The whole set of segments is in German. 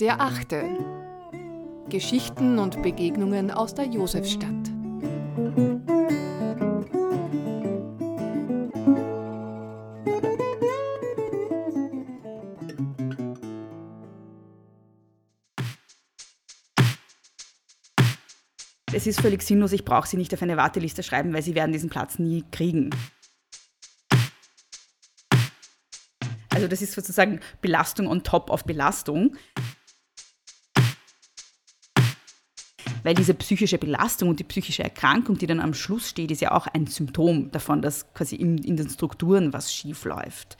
Der Achte. Geschichten und Begegnungen aus der Josefstadt. Es ist völlig sinnlos, ich brauche sie nicht auf eine Warteliste schreiben, weil sie werden diesen Platz nie kriegen. Also das ist sozusagen Belastung on top auf Belastung. Weil diese psychische Belastung und die psychische Erkrankung, die dann am Schluss steht, ist ja auch ein Symptom davon, dass quasi in, in den Strukturen was schief läuft.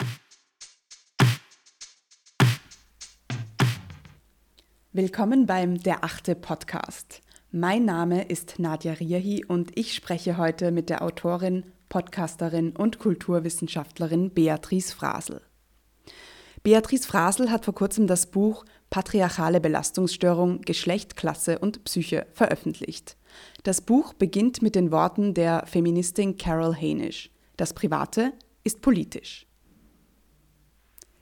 Willkommen beim Der Achte Podcast. Mein Name ist Nadja Riahi und ich spreche heute mit der Autorin, Podcasterin und Kulturwissenschaftlerin Beatrice Frasel. Beatrice Frasel hat vor kurzem das Buch Patriarchale Belastungsstörung, Geschlecht, Klasse und Psyche veröffentlicht. Das Buch beginnt mit den Worten der Feministin Carol Hainisch. Das Private ist politisch.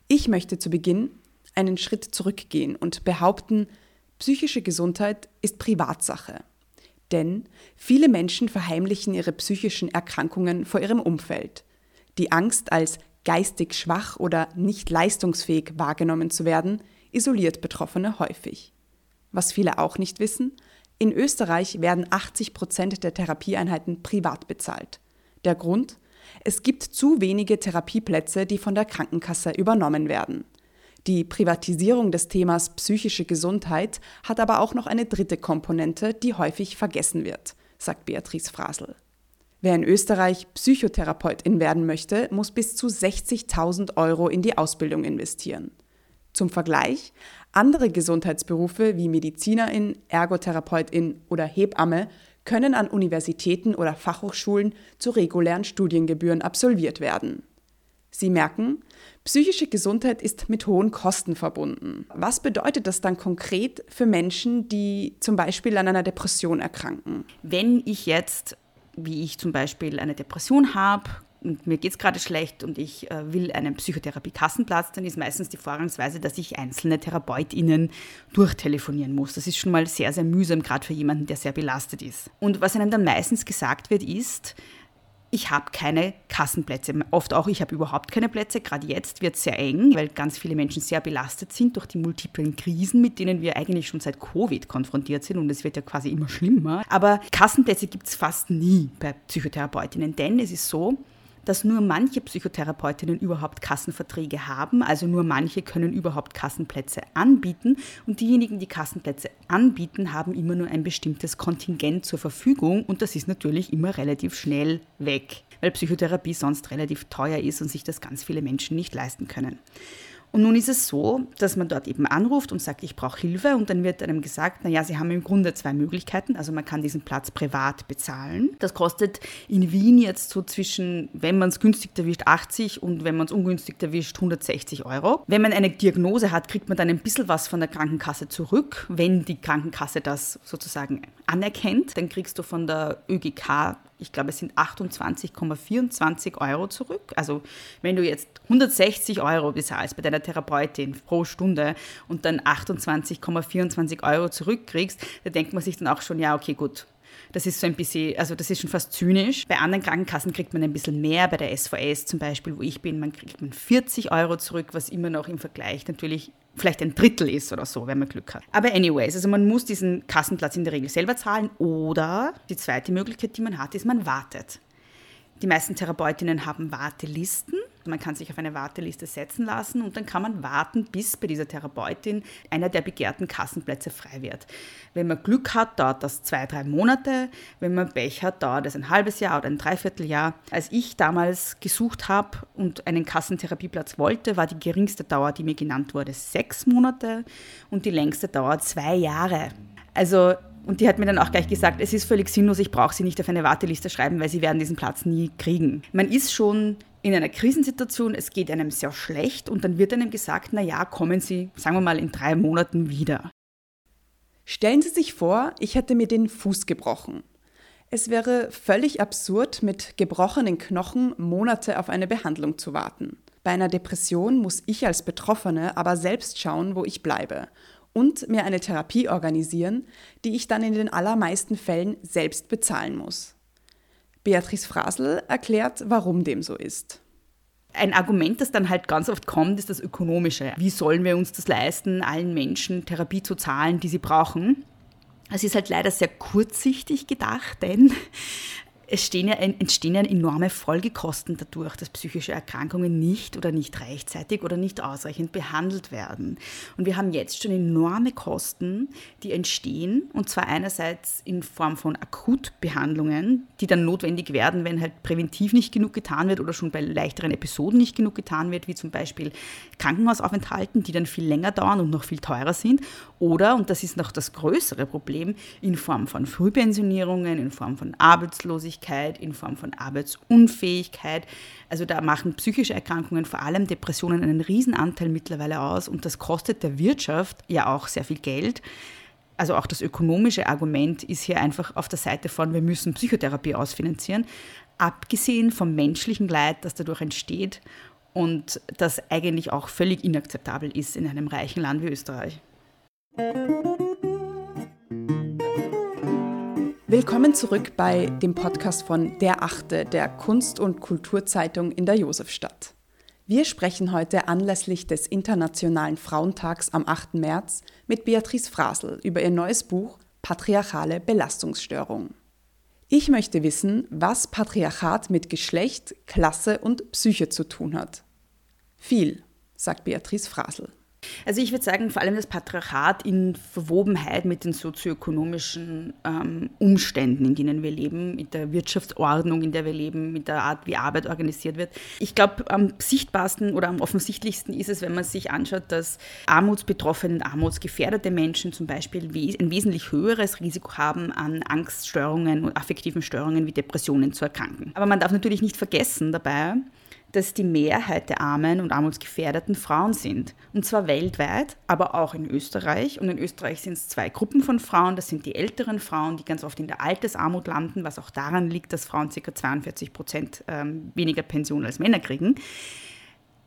Ich möchte zu Beginn einen Schritt zurückgehen und behaupten, psychische Gesundheit ist Privatsache. Denn viele Menschen verheimlichen ihre psychischen Erkrankungen vor ihrem Umfeld. Die Angst, als geistig schwach oder nicht leistungsfähig wahrgenommen zu werden, isoliert Betroffene häufig. Was viele auch nicht wissen, in Österreich werden 80 Prozent der Therapieeinheiten privat bezahlt. Der Grund? Es gibt zu wenige Therapieplätze, die von der Krankenkasse übernommen werden. Die Privatisierung des Themas psychische Gesundheit hat aber auch noch eine dritte Komponente, die häufig vergessen wird, sagt Beatrice Frasel. Wer in Österreich Psychotherapeutin werden möchte, muss bis zu 60.000 Euro in die Ausbildung investieren. Zum Vergleich, andere Gesundheitsberufe wie Medizinerin, Ergotherapeutin oder Hebamme können an Universitäten oder Fachhochschulen zu regulären Studiengebühren absolviert werden. Sie merken, psychische Gesundheit ist mit hohen Kosten verbunden. Was bedeutet das dann konkret für Menschen, die zum Beispiel an einer Depression erkranken? Wenn ich jetzt, wie ich zum Beispiel eine Depression habe, und mir geht es gerade schlecht und ich äh, will einen Psychotherapie-Kassenplatz, dann ist meistens die Vorgangsweise, dass ich einzelne TherapeutInnen durchtelefonieren muss. Das ist schon mal sehr, sehr mühsam, gerade für jemanden, der sehr belastet ist. Und was einem dann meistens gesagt wird, ist, ich habe keine Kassenplätze. Oft auch, ich habe überhaupt keine Plätze. Gerade jetzt wird es sehr eng, weil ganz viele Menschen sehr belastet sind durch die multiplen Krisen, mit denen wir eigentlich schon seit Covid konfrontiert sind. Und es wird ja quasi immer schlimmer. Aber Kassenplätze gibt es fast nie bei Psychotherapeutinnen, denn es ist so, dass nur manche Psychotherapeutinnen überhaupt Kassenverträge haben, also nur manche können überhaupt Kassenplätze anbieten. Und diejenigen, die Kassenplätze anbieten, haben immer nur ein bestimmtes Kontingent zur Verfügung. Und das ist natürlich immer relativ schnell weg, weil Psychotherapie sonst relativ teuer ist und sich das ganz viele Menschen nicht leisten können. Und nun ist es so, dass man dort eben anruft und sagt, ich brauche Hilfe und dann wird einem gesagt, naja, Sie haben im Grunde zwei Möglichkeiten. Also man kann diesen Platz privat bezahlen. Das kostet in Wien jetzt so zwischen, wenn man es günstig erwischt, 80 und wenn man es ungünstig erwischt, 160 Euro. Wenn man eine Diagnose hat, kriegt man dann ein bisschen was von der Krankenkasse zurück. Wenn die Krankenkasse das sozusagen anerkennt, dann kriegst du von der ÖGK ich glaube, es sind 28,24 Euro zurück. Also wenn du jetzt 160 Euro bezahlst bei deiner Therapeutin pro Stunde und dann 28,24 Euro zurückkriegst, da denkt man sich dann auch schon, ja, okay, gut, das ist so ein bisschen, also das ist schon fast zynisch. Bei anderen Krankenkassen kriegt man ein bisschen mehr, bei der SVS zum Beispiel, wo ich bin, man kriegt man 40 Euro zurück, was immer noch im Vergleich natürlich vielleicht ein Drittel ist oder so, wenn man Glück hat. Aber anyways, also man muss diesen Kassenplatz in der Regel selber zahlen oder die zweite Möglichkeit, die man hat, ist, man wartet. Die meisten Therapeutinnen haben Wartelisten man kann sich auf eine Warteliste setzen lassen und dann kann man warten, bis bei dieser Therapeutin einer der begehrten Kassenplätze frei wird. Wenn man Glück hat, dauert das zwei, drei Monate. Wenn man Pech hat, dauert es ein halbes Jahr oder ein Dreivierteljahr. Als ich damals gesucht habe und einen Kassentherapieplatz wollte, war die geringste Dauer, die mir genannt wurde, sechs Monate und die längste Dauer zwei Jahre. Also und die hat mir dann auch gleich gesagt, es ist völlig sinnlos, ich brauche sie nicht auf eine Warteliste schreiben, weil sie werden diesen Platz nie kriegen. Man ist schon in einer Krisensituation, es geht einem sehr schlecht und dann wird einem gesagt, na ja, kommen Sie, sagen wir mal, in drei Monaten wieder. Stellen Sie sich vor, ich hätte mir den Fuß gebrochen. Es wäre völlig absurd, mit gebrochenen Knochen Monate auf eine Behandlung zu warten. Bei einer Depression muss ich als Betroffene aber selbst schauen, wo ich bleibe und mir eine Therapie organisieren, die ich dann in den allermeisten Fällen selbst bezahlen muss. Beatrice Frasel erklärt, warum dem so ist. Ein Argument, das dann halt ganz oft kommt, ist das Ökonomische. Wie sollen wir uns das leisten, allen Menschen Therapie zu zahlen, die sie brauchen? Es ist halt leider sehr kurzsichtig gedacht, denn es ja, entstehen ja enorme Folgekosten dadurch, dass psychische Erkrankungen nicht oder nicht rechtzeitig oder nicht ausreichend behandelt werden. Und wir haben jetzt schon enorme Kosten, die entstehen, und zwar einerseits in Form von Akutbehandlungen, die dann notwendig werden, wenn halt präventiv nicht genug getan wird oder schon bei leichteren Episoden nicht genug getan wird, wie zum Beispiel Krankenhausaufenthalten, die dann viel länger dauern und noch viel teurer sind. Oder, und das ist noch das größere Problem, in Form von Frühpensionierungen, in Form von Arbeitslosigkeit, in Form von Arbeitsunfähigkeit. Also da machen psychische Erkrankungen, vor allem Depressionen, einen Riesenanteil mittlerweile aus und das kostet der Wirtschaft ja auch sehr viel Geld. Also auch das ökonomische Argument ist hier einfach auf der Seite von, wir müssen Psychotherapie ausfinanzieren, abgesehen vom menschlichen Leid, das dadurch entsteht und das eigentlich auch völlig inakzeptabel ist in einem reichen Land wie Österreich. Willkommen zurück bei dem Podcast von Der Achte, der Kunst- und Kulturzeitung in der Josefstadt. Wir sprechen heute anlässlich des Internationalen Frauentags am 8. März mit Beatrice Frasel über ihr neues Buch Patriarchale Belastungsstörung. Ich möchte wissen, was Patriarchat mit Geschlecht, Klasse und Psyche zu tun hat. Viel, sagt Beatrice Frasel. Also ich würde sagen, vor allem das Patriarchat in Verwobenheit mit den sozioökonomischen ähm, Umständen, in denen wir leben, mit der Wirtschaftsordnung, in der wir leben, mit der Art, wie Arbeit organisiert wird. Ich glaube, am sichtbarsten oder am offensichtlichsten ist es, wenn man sich anschaut, dass armutsbetroffene und armutsgefährdete Menschen zum Beispiel ein wesentlich höheres Risiko haben, an Angststörungen und affektiven Störungen wie Depressionen zu erkranken. Aber man darf natürlich nicht vergessen dabei, dass die Mehrheit der armen und armutsgefährdeten Frauen sind. Und zwar weltweit, aber auch in Österreich. Und in Österreich sind es zwei Gruppen von Frauen. Das sind die älteren Frauen, die ganz oft in der Altersarmut landen, was auch daran liegt, dass Frauen ca. 42 Prozent ähm, weniger Pension als Männer kriegen.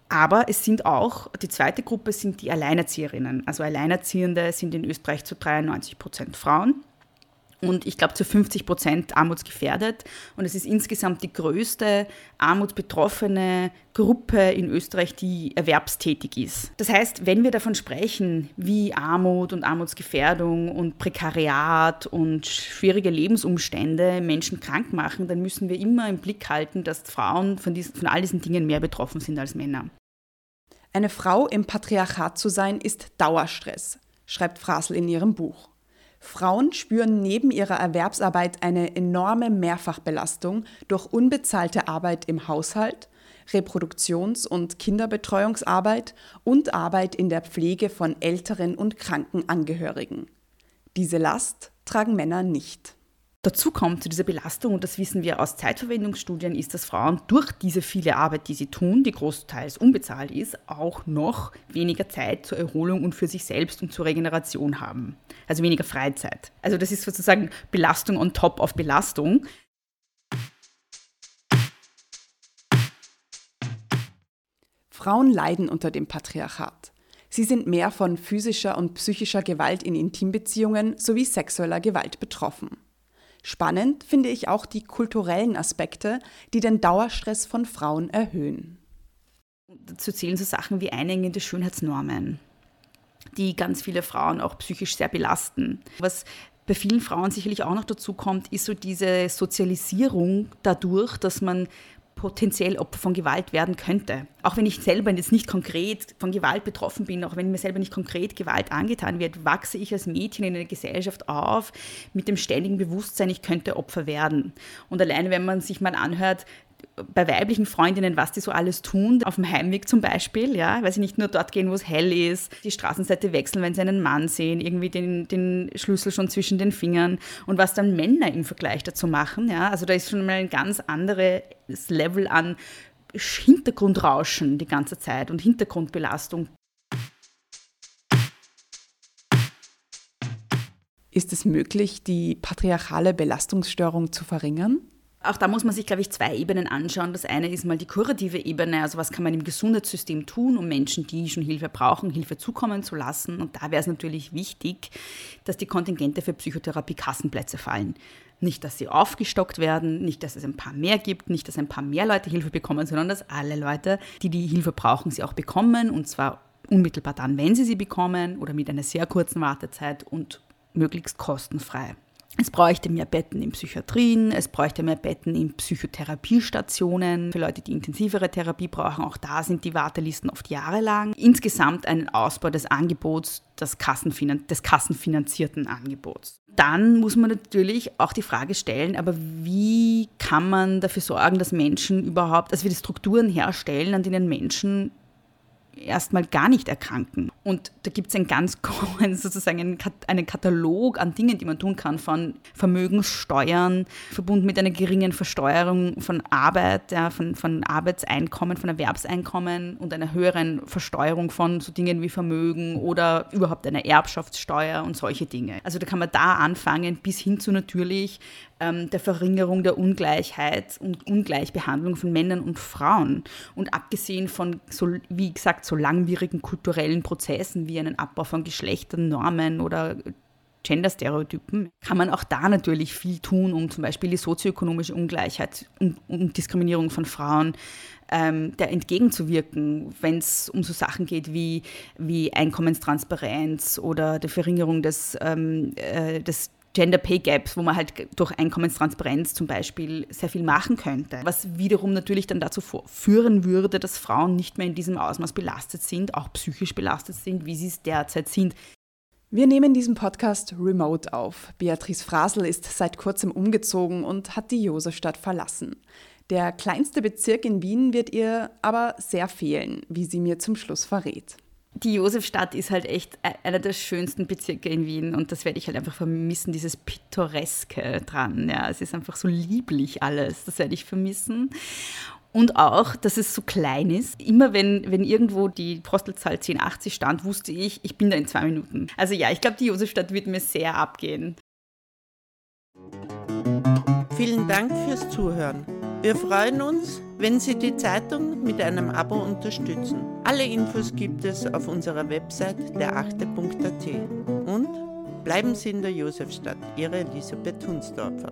Aber es sind auch, die zweite Gruppe sind die Alleinerzieherinnen. Also Alleinerziehende sind in Österreich zu 93 Prozent Frauen und ich glaube zu 50 Prozent armutsgefährdet. Und es ist insgesamt die größte armutsbetroffene Gruppe in Österreich, die erwerbstätig ist. Das heißt, wenn wir davon sprechen, wie Armut und Armutsgefährdung und Prekariat und schwierige Lebensumstände Menschen krank machen, dann müssen wir immer im Blick halten, dass Frauen von, diesen, von all diesen Dingen mehr betroffen sind als Männer. Eine Frau im Patriarchat zu sein, ist Dauerstress, schreibt Frasel in ihrem Buch. Frauen spüren neben ihrer Erwerbsarbeit eine enorme Mehrfachbelastung durch unbezahlte Arbeit im Haushalt, Reproduktions- und Kinderbetreuungsarbeit und Arbeit in der Pflege von älteren und kranken Angehörigen. Diese Last tragen Männer nicht. Dazu kommt zu dieser Belastung, und das wissen wir aus Zeitverwendungsstudien, ist, dass Frauen durch diese viele Arbeit, die sie tun, die großteils unbezahlt ist, auch noch weniger Zeit zur Erholung und für sich selbst und zur Regeneration haben. Also weniger Freizeit. Also das ist sozusagen Belastung on top auf Belastung. Frauen leiden unter dem Patriarchat. Sie sind mehr von physischer und psychischer Gewalt in Intimbeziehungen sowie sexueller Gewalt betroffen. Spannend finde ich auch die kulturellen Aspekte, die den Dauerstress von Frauen erhöhen. Dazu zählen so Sachen wie einengende Schönheitsnormen, die ganz viele Frauen auch psychisch sehr belasten. Was bei vielen Frauen sicherlich auch noch dazu kommt, ist so diese Sozialisierung dadurch, dass man potenziell Opfer von Gewalt werden könnte. Auch wenn ich selber jetzt nicht konkret von Gewalt betroffen bin, auch wenn mir selber nicht konkret Gewalt angetan wird, wachse ich als Mädchen in einer Gesellschaft auf mit dem ständigen Bewusstsein, ich könnte Opfer werden. Und alleine, wenn man sich mal anhört, bei weiblichen Freundinnen, was die so alles tun, auf dem Heimweg zum Beispiel, ja, weil sie nicht nur dort gehen, wo es hell ist, die Straßenseite wechseln, wenn sie einen Mann sehen, irgendwie den, den Schlüssel schon zwischen den Fingern und was dann Männer im Vergleich dazu machen, ja, also da ist schon mal ein ganz anderes Level an Hintergrundrauschen die ganze Zeit und Hintergrundbelastung. Ist es möglich, die patriarchale Belastungsstörung zu verringern? Auch da muss man sich, glaube ich, zwei Ebenen anschauen. Das eine ist mal die kurative Ebene, also was kann man im Gesundheitssystem tun, um Menschen, die schon Hilfe brauchen, Hilfe zukommen zu lassen. Und da wäre es natürlich wichtig, dass die Kontingente für Psychotherapie Kassenplätze fallen. Nicht, dass sie aufgestockt werden, nicht, dass es ein paar mehr gibt, nicht, dass ein paar mehr Leute Hilfe bekommen, sondern dass alle Leute, die die Hilfe brauchen, sie auch bekommen. Und zwar unmittelbar dann, wenn sie sie bekommen oder mit einer sehr kurzen Wartezeit und möglichst kostenfrei. Es bräuchte mehr Betten in Psychiatrien, es bräuchte mehr Betten in Psychotherapiestationen für Leute, die intensivere Therapie brauchen. Auch da sind die Wartelisten oft jahrelang. Insgesamt einen Ausbau des Angebots, des, Kassenfinan des kassenfinanzierten Angebots. Dann muss man natürlich auch die Frage stellen, aber wie kann man dafür sorgen, dass Menschen überhaupt, dass wir die Strukturen herstellen, an denen Menschen erstmal gar nicht erkranken. Und da gibt es einen ganz sozusagen einen Katalog an Dingen, die man tun kann, von Vermögenssteuern, verbunden mit einer geringen Versteuerung von Arbeit, ja, von, von Arbeitseinkommen, von Erwerbseinkommen und einer höheren Versteuerung von so Dingen wie Vermögen oder überhaupt einer Erbschaftssteuer und solche Dinge. Also da kann man da anfangen, bis hin zu natürlich ähm, der Verringerung der Ungleichheit und Ungleichbehandlung von Männern und Frauen. Und abgesehen von, so, wie gesagt, so langwierigen kulturellen Prozessen wie einen Abbau von Geschlechternormen oder Genderstereotypen, kann man auch da natürlich viel tun, um zum Beispiel die sozioökonomische Ungleichheit und, und Diskriminierung von Frauen ähm, der entgegenzuwirken, wenn es um so Sachen geht wie, wie Einkommenstransparenz oder der Verringerung des, ähm, äh, des Gender Pay Gaps, wo man halt durch Einkommenstransparenz zum Beispiel sehr viel machen könnte. Was wiederum natürlich dann dazu führen würde, dass Frauen nicht mehr in diesem Ausmaß belastet sind, auch psychisch belastet sind, wie sie es derzeit sind. Wir nehmen diesen Podcast remote auf. Beatrice Frasel ist seit kurzem umgezogen und hat die Josefstadt verlassen. Der kleinste Bezirk in Wien wird ihr aber sehr fehlen, wie sie mir zum Schluss verrät die Josefstadt ist halt echt e-, einer der schönsten Bezirke in Wien und das werde ich halt einfach vermissen, dieses Pittoreske dran. Ja, es ist einfach so lieblich alles, das werde ich vermissen. Und auch, dass es so klein ist. Immer wenn, wenn irgendwo die Postelzahl 1080 stand, wusste ich, ich bin da in zwei Minuten. Also ja, ich glaube, die Josefstadt wird mir sehr abgehen. Vielen Dank fürs Zuhören. Wir freuen uns, wenn Sie die Zeitung mit einem Abo unterstützen. Alle Infos gibt es auf unserer Website derachte.at. Und bleiben Sie in der Josefstadt, Ihre Elisabeth Hunsdorfer.